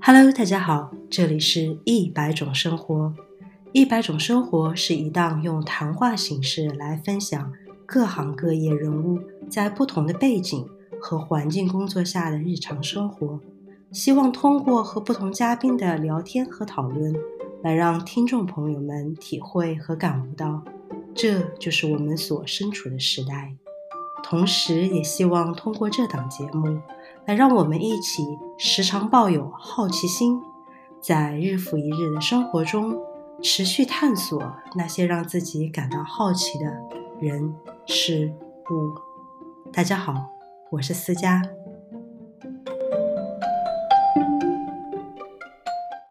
Hello，大家好，这里是一百种生活。一百种生活是一档用谈话形式来分享各行各业人物在不同的背景和环境工作下的日常生活，希望通过和不同嘉宾的聊天和讨论，来让听众朋友们体会和感悟到，这就是我们所身处的时代。同时，也希望通过这档节目，来让我们一起时常抱有好奇心，在日复一日的生活中，持续探索那些让自己感到好奇的人事物。大家好，我是思佳。